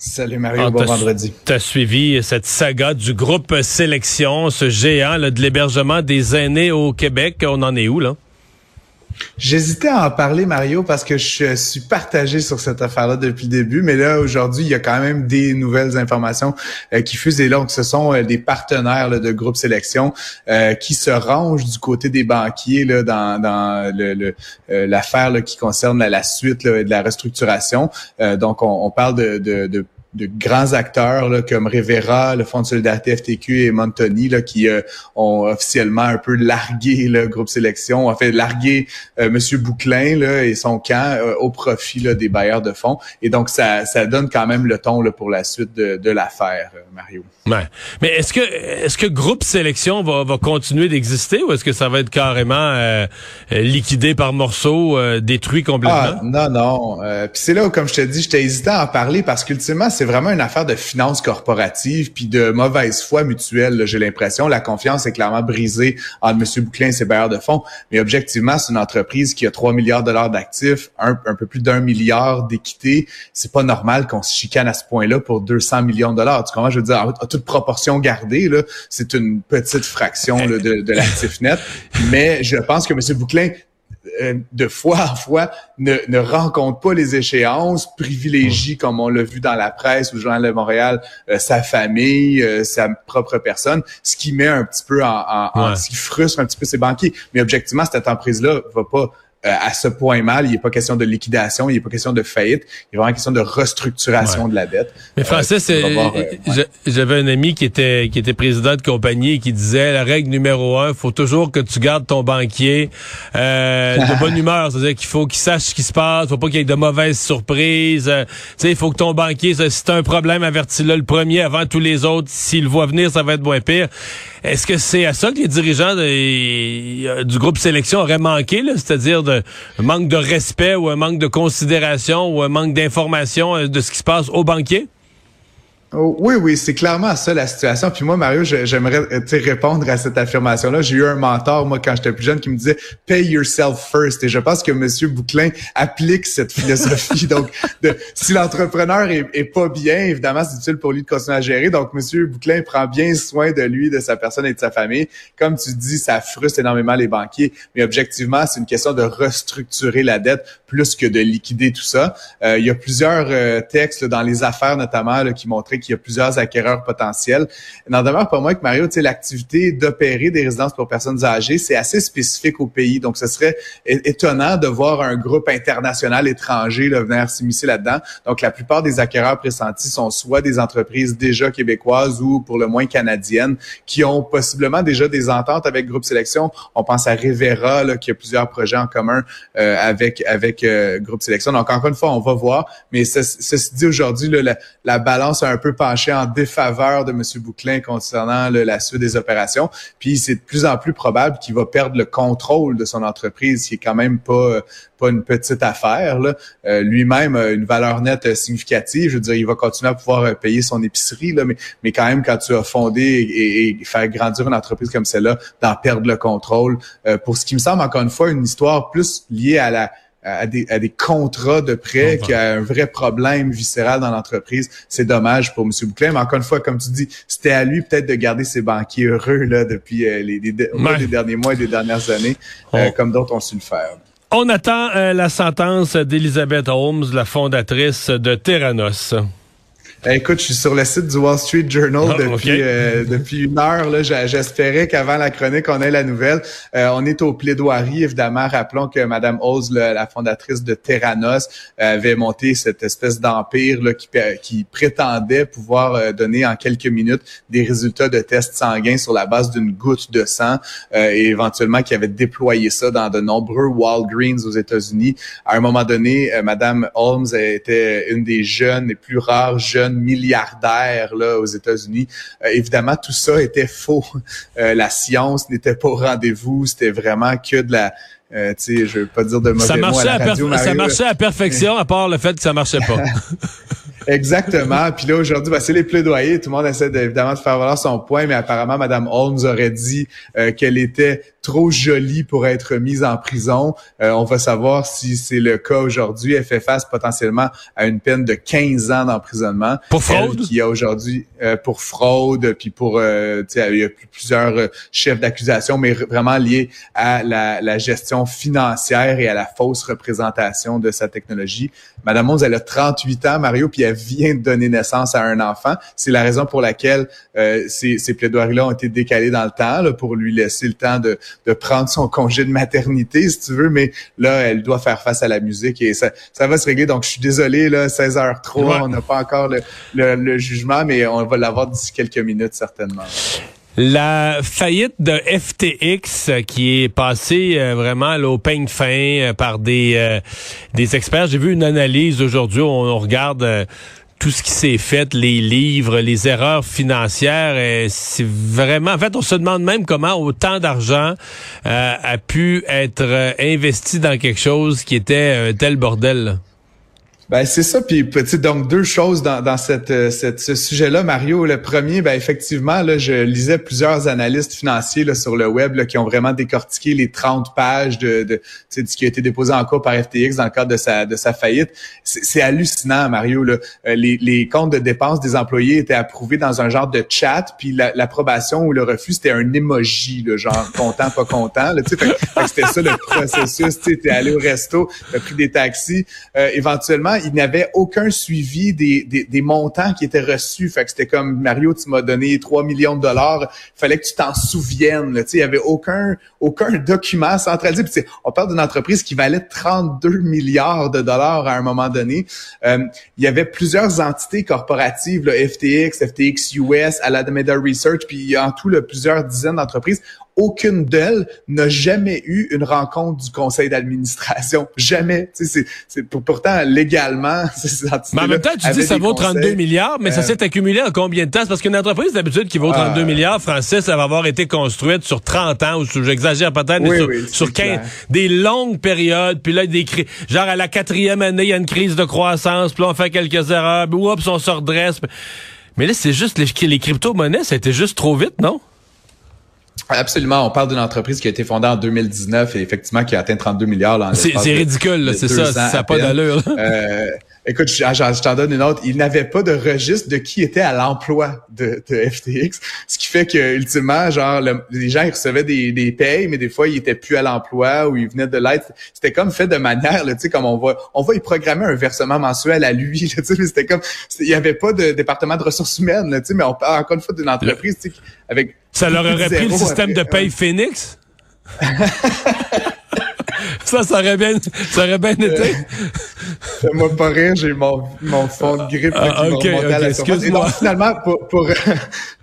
Salut Mario, ah, bon vendredi. Tu as suivi cette saga du groupe Sélection, ce géant de l'hébergement des aînés au Québec. On en est où là? J'hésitais à en parler, Mario, parce que je suis partagé sur cette affaire-là depuis le début, mais là, aujourd'hui, il y a quand même des nouvelles informations euh, qui fusent. Et donc, ce sont euh, des partenaires de groupe sélection euh, qui se rangent du côté des banquiers là, dans, dans le, l'affaire qui concerne la, suite de la restructuration. donc, on, on parle de, de, de de grands acteurs là, comme Rivera, le Fonds de solidarité FTQ et Montoni là, qui euh, ont officiellement un peu largué le groupe sélection, ont fait larguer euh, Monsieur Bouclin là, et son camp euh, au profit là, des bailleurs de fonds. Et donc ça, ça donne quand même le ton là, pour la suite de, de l'affaire, Mario. Ouais. Mais est-ce que est-ce que groupe sélection va, va continuer d'exister ou est-ce que ça va être carrément liquidé par morceaux, détruit complètement? Ah, non, non. Puis c'est là où, comme je te dis, j'étais hésitant à en parler parce qu'ultimement, c'est vraiment une affaire de finances corporatives puis de mauvaise foi mutuelle, j'ai l'impression. La confiance est clairement brisée entre M. Bouclin et ses bailleurs de fonds. Mais objectivement, c'est une entreprise qui a 3 milliards de dollars d'actifs, un, peu plus d'un milliard d'équité. C'est pas normal qu'on se chicane à ce point-là pour 200 millions de dollars. Tu comprends? Je veux dire, à toute proportion gardée, là, c'est une petite fraction de, de l'actif net. Mais je pense que M. Bouclin de fois en fois ne, ne rencontre pas les échéances, privilégie, comme on l'a vu dans la presse ou le Journal de Montréal, euh, sa famille, euh, sa propre personne, ce qui met un petit peu en, en, ce qui frustre un petit peu ses banquiers. Mais objectivement, cette entreprise-là va pas euh, à ce point mal. Il n'est pas question de liquidation, il n'est pas question de faillite, il est vraiment question de restructuration de la dette. Mais Francis, euh, euh, j'avais un ami qui était qui était président de compagnie et qui disait la règle numéro un, faut toujours que tu gardes ton banquier de bonne humeur, c'est-à-dire qu'il faut qu'il sache ce qui se passe, faut pas qu'il y ait de mauvaises surprises. tu sais, il faut que ton banquier, si t'as un problème, avertis-le le premier avant tous les autres. S'il le voit venir, ça va être moins pire. Est-ce que c'est à ça que les dirigeants du groupe sélection auraient manqué, c'est-à-dire un manque de respect ou un manque de considération ou un manque d'information euh, de ce qui se passe au banquier? Oh, oui, oui, c'est clairement ça la situation. Puis moi, Mario, j'aimerais euh, répondre à cette affirmation-là. J'ai eu un mentor, moi, quand j'étais plus jeune, qui me disait « pay yourself first ». Et je pense que Monsieur Bouclin applique cette philosophie. Donc, de, si l'entrepreneur est, pas bien, évidemment, c'est utile pour lui de continuer à gérer. Donc, Monsieur Bouclin prend bien soin de lui, de sa personne et de sa famille. Comme tu dis, ça frustre énormément les banquiers. Mais objectivement, c'est une question de restructurer la dette plus que de liquider tout ça. Euh, il y a plusieurs euh, textes dans les affaires, notamment, là, qui montraient qu'il y a plusieurs acquéreurs potentiels. N'en demeure pas moins que Mario, tu sais, l'activité d'opérer des résidences pour personnes âgées, c'est assez spécifique au pays. Donc, ce serait étonnant de voir un groupe international étranger là, venir s'immiscer là-dedans. Donc, la plupart des acquéreurs pressentis sont soit des entreprises déjà québécoises ou pour le moins canadiennes qui ont possiblement déjà des ententes avec Groupe Sélection. On pense à Rivera là, qui a plusieurs projets en commun euh, avec avec euh, Groupe Sélection. Donc, encore une fois, on va voir. Mais ceci dit, aujourd'hui, la, la balance a un peu pencher en défaveur de M. Bouclin concernant la suite des opérations. Puis c'est de plus en plus probable qu'il va perdre le contrôle de son entreprise, qui est quand même pas pas une petite affaire. Euh, lui-même a une valeur nette significative. Je veux dire, il va continuer à pouvoir euh, payer son épicerie, là, mais, mais quand même, quand tu as fondé et, et faire grandir une entreprise comme celle-là, d'en perdre le contrôle. Euh, pour ce qui me semble, encore une fois, une histoire plus liée à la à des, à des contrats de prêt, qui a un vrai problème viscéral dans l'entreprise. C'est dommage pour M. Bouclin. Mais encore une fois, comme tu dis, c'était à lui peut-être de garder ses banquiers heureux là depuis euh, les, les, derniers mois et les dernières années, euh, comme d'autres ont su le faire. On attend euh, la sentence d'Elizabeth Holmes, la fondatrice de Terranos. Euh, écoute, je suis sur le site du Wall Street Journal ah, depuis euh, depuis une heure. Là, j'espérais qu'avant la chronique, on ait la nouvelle. Euh, on est au plaidoirie, évidemment. Rappelons que Madame Oz, la fondatrice de Terranos, avait monté cette espèce d'empire qui, qui prétendait pouvoir donner en quelques minutes des résultats de tests sanguins sur la base d'une goutte de sang et éventuellement qui avait déployé ça dans de nombreux Walgreens aux États-Unis. À un moment donné, Madame Holmes était une des jeunes, les plus rares jeunes milliardaire là aux États-Unis. Euh, évidemment, tout ça était faux. Euh, la science n'était pas au rendez-vous. C'était vraiment que de la euh, tu sais, je veux pas dire de mauvais ça marchait mots à, la radio, Ça marchait à perfection, à part le fait que ça marchait pas. Exactement. Puis là, aujourd'hui, ben, c'est les plaidoyers. Tout le monde essaie évidemment de faire valoir son point, mais apparemment, Mme Holmes aurait dit euh, qu'elle était trop jolie pour être mise en prison. Euh, on va savoir si c'est le cas aujourd'hui. Elle fait face potentiellement à une peine de 15 ans d'emprisonnement. Pour fraude? qui a aujourd'hui euh, pour fraude, puis pour, tu sais, il y a plusieurs chefs d'accusation, mais vraiment liés à la, la gestion financière et à la fausse représentation de sa technologie. Madame Holmes, elle a 38 ans, Mario, puis elle vient de donner naissance à un enfant. C'est la raison pour laquelle euh, ces, ces plaidoiries-là ont été décalées dans le temps, là, pour lui laisser le temps de, de prendre son congé de maternité, si tu veux. Mais là, elle doit faire face à la musique et ça, ça va se régler. Donc, je suis désolé, là, 16h03, on n'a pas encore le, le, le jugement, mais on va l'avoir d'ici quelques minutes, certainement. La faillite de FTX euh, qui est passée euh, vraiment au peigne fin euh, par des des experts. J'ai vu une analyse aujourd'hui où on, regarde tout ce qui s'est fait, les livres, les erreurs financières. C'est vraiment, en fait, on se demande même comment autant d'argent a pu être investi dans quelque chose qui était un tel bordel. Ben c'est ça, puis petit donc deux choses dans, dans cette, euh, cette ce sujet-là, Mario. Le premier, ben effectivement, là, je lisais plusieurs analystes financiers là, sur le web là, qui ont vraiment décortiqué les 30 pages de, de, de ce qui a été déposé en cours par FTX dans le cadre de sa de sa faillite. C'est hallucinant, Mario. Là. Euh, les, les comptes de dépenses des employés étaient approuvés dans un genre de chat, puis l'approbation ou le refus c'était un emoji, le genre content pas content. C'était ça le processus. Tu es allé au resto, tu as pris des taxis, euh, éventuellement il n'avait aucun suivi des, montants qui étaient reçus. Fait que c'était comme Mario, tu m'as donné 3 millions de dollars. Il fallait que tu t'en souviennes. Là. Il y avait aucun aucun document centralisé. Puis, on parle d'une entreprise qui valait 32 milliards de dollars à un moment donné. Euh, il y avait plusieurs entités corporatives, là, FTX, FTX US, Alameda Research, puis en tout là, plusieurs dizaines d'entreprises aucune d'elles n'a jamais eu une rencontre du conseil d'administration. Jamais. C'est, c'est, pourtant, légalement, Mais en même temps, tu dis que ça vaut 32 milliards, mais ça euh, s'est accumulé en combien de temps? C'est parce qu'une entreprise, d'habitude, qui vaut 32 euh, milliards, Francis, ça va avoir été construite sur 30 ans, ou j'exagère peut-être, mais sur, 15, des longues périodes, puis là, des genre à la quatrième année, il y a une crise de croissance, puis là, on fait quelques erreurs, puis oups, on se redresse. Mais là, c'est juste les, les crypto-monnaies, ça a été juste trop vite, non? Absolument. On parle d'une entreprise qui a été fondée en 2019 et effectivement qui a atteint 32 milliards. C'est ridicule, c'est ça. Ça n'a pas d'allure. Euh, écoute, je, t'en donne une autre. Il n'avait pas de registre de qui était à l'emploi de, FTX, ce qui fait que ultimement, genre, les gens ils recevaient des, des payes, mais des fois ils étaient plus à l'emploi ou ils venaient de l'aide. C'était comme fait de manière, tu sais, comme on va, on va y programmer un versement mensuel à lui. Tu sais, c'était comme, il n'y avait pas de département de ressources humaines, tu sais, mais on parle encore une fois d'une entreprise, tu sais, avec ça leur aurait pris le système de paye Phoenix? ça, ça aurait bien, ça aurait bien été. Fais-moi pas rire, j'ai mon, mon fond de grippe ah, qui okay, à la surface. finalement, pour, pour,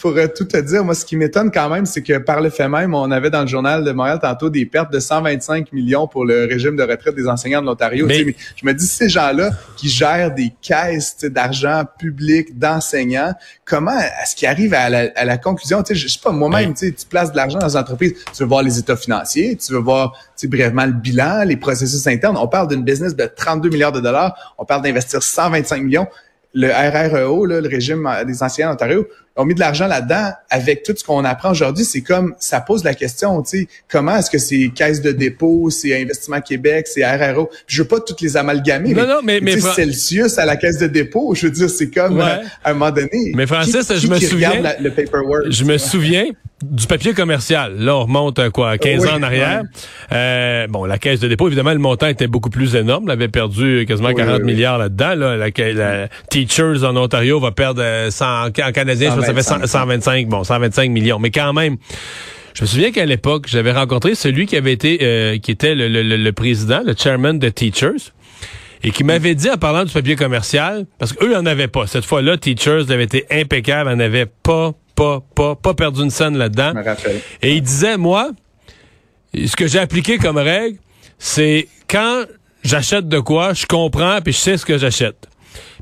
pour euh, tout te dire, moi, ce qui m'étonne quand même, c'est que par le fait même, on avait dans le journal de Montréal tantôt des pertes de 125 millions pour le régime de retraite des enseignants de l'Ontario. Mais... Je me dis, ces gens-là qui gèrent des caisses d'argent public d'enseignants, comment est-ce qu'ils arrivent à la, à la conclusion? Je sais pas, moi-même, tu places de l'argent dans une entreprise, tu veux voir les états financiers, tu veux voir brièvement le bilan, les processus internes. On parle d'une business de 32 milliards de dollars, on parle d'investir 125 millions le RREO, là, le régime des enseignants d'Ontario, ont mis de l'argent là-dedans. Avec tout ce qu'on apprend aujourd'hui, c'est comme ça pose la question, tu sais, comment est-ce que c'est Caisse de dépôt, c'est Investissement Québec, c'est RRO. je veux pas toutes les amalgamer. Non, non, mais, mais Celsius à la Caisse de dépôt, je veux dire, c'est comme à un moment donné. Mais Francis, je me souviens. le paperwork, je me souviens du papier commercial. Là, on remonte euh, quoi, 15 ans en arrière. Euh, bon, la caisse de dépôt, évidemment, le montant était beaucoup plus énorme. Elle avait perdu quasiment 40 milliards là-dedans. Là. La, Teachers en Ontario va perdre 100, euh, en canadien, je ça fait 125, bon, 125 millions. Mais quand même, je me souviens qu'à l'époque, j'avais rencontré celui qui avait été, qui était le, le, président, le chairman de Teachers et qui m'avait dit en parlant du papier commercial, parce qu'eux n'en avaient pas. Cette fois-là, Teachers avait été impeccable, n'en avait pas pas, pas, pas perdu une scène là-dedans. Et il disait, moi, ce que j'ai appliqué comme règle, c'est quand j'achète de quoi, je comprends puis je sais ce que j'achète.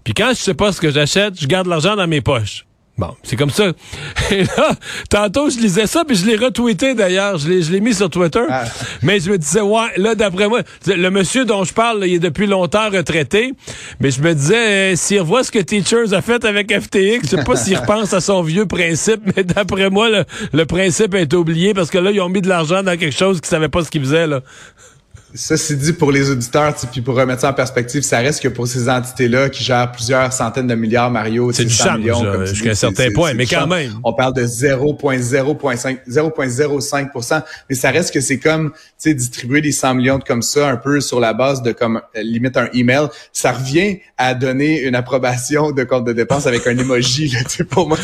Puis quand je sais pas ce que j'achète, je garde l'argent dans mes poches. Bon, c'est comme ça. Et là, tantôt, je lisais ça, puis je l'ai retweeté d'ailleurs. Je l'ai, je l'ai mis sur Twitter. Ah. Mais je me disais, ouais, là, d'après moi, le monsieur dont je parle, il est depuis longtemps retraité. Mais je me disais, euh, s'il revoit ce que Teachers a fait avec FTX, je sais pas s'il repense à son vieux principe, mais d'après moi, le, le principe est oublié parce que là, ils ont mis de l'argent dans quelque chose qu'ils savaient pas ce qu'ils faisaient, là. Ça, c'est dit pour les auditeurs, puis pour remettre ça en perspective, ça reste que pour ces entités-là qui gèrent plusieurs centaines de milliards, Mario, c'est du millions, jusqu'à un certain point, mais quand même. On parle de 0,05, 0,05 mais ça reste que c'est comme, tu sais, distribuer des 100 millions comme ça, un peu sur la base de comme, limite un email, ça revient à donner une approbation de compte de dépenses avec un emoji, là, pour moi,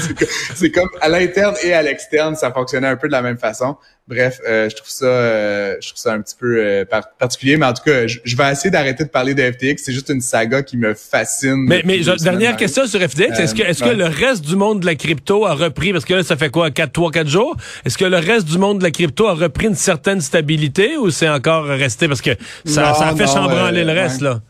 c'est comme, à l'interne et à l'externe, ça fonctionnait un peu de la même façon. Bref, euh, je trouve ça, euh, je trouve ça un petit peu euh, particulier, mais en tout cas, je, vais essayer d'arrêter de parler de FTX. C'est juste une saga qui me fascine. Mais, mais dernière question sur FTX, est-ce que, est-ce que le reste du monde de la crypto a repris, parce que là, ça fait quoi, 4, 3, 4 jours? Est-ce que le reste du monde de la crypto a repris une certaine stabilité ou c'est encore resté parce que ça, ça a fait chambranler le reste, là?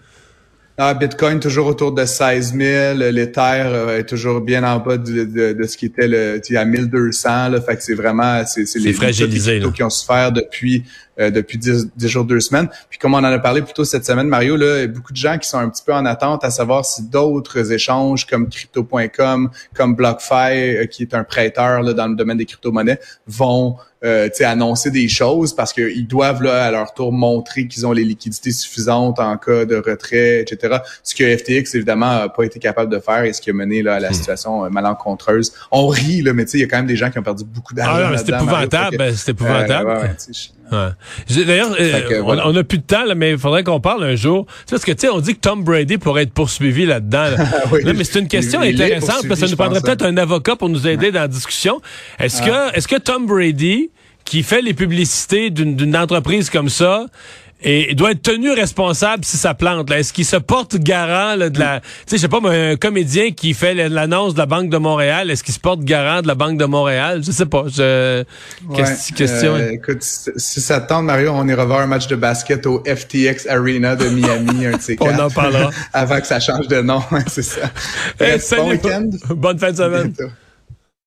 Ah, Bitcoin toujours autour de 16 000, l'Ether euh, est toujours bien en bas de, de, de ce qui était le, a 1200, là, fait que c'est vraiment, c'est, les fragilisé, qui ont souffert depuis euh, depuis 10, jours, deux semaines. Puis comme on en a parlé plus tôt cette semaine, Mario, là, il y a beaucoup de gens qui sont un petit peu en attente à savoir si d'autres échanges comme crypto.com, comme BlockFi, euh, qui est un prêteur là, dans le domaine des crypto-monnaies, vont euh, annoncer des choses parce qu'ils doivent là, à leur tour montrer qu'ils ont les liquidités suffisantes en cas de retrait, etc. Ce que FTX, évidemment, n'a pas été capable de faire et ce qui a mené là, à la hmm. situation euh, malencontreuse. On rit, là, mais il y a quand même des gens qui ont perdu beaucoup d'argent. Ah, c'est épouvantable. c'est épouvantable. D'ailleurs, euh, on n'a plus de temps, mais il faudrait qu'on parle un jour. Parce que, tu sais, on dit que Tom Brady pourrait être poursuivi là-dedans. mais c'est une question intéressante parce que ça nous prendrait peut-être un avocat pour nous aider dans la discussion. Est-ce ah. que, est-ce que Tom Brady, qui fait les publicités d'une entreprise comme ça, et il doit être tenu responsable si ça plante. Est-ce qu'il se porte garant de la... Tu sais, je sais pas, un comédien qui fait l'annonce de la Banque de Montréal, est-ce qu'il se porte garant de la Banque de Montréal? Je sais pas. Je... question. Euh, écoute, si ça tente, Mario, on ira voir un match de basket au FTX Arena de Miami, un de On en parlera. Avant que ça change de nom, c'est ça. bon week-end. Bonne fin de semaine.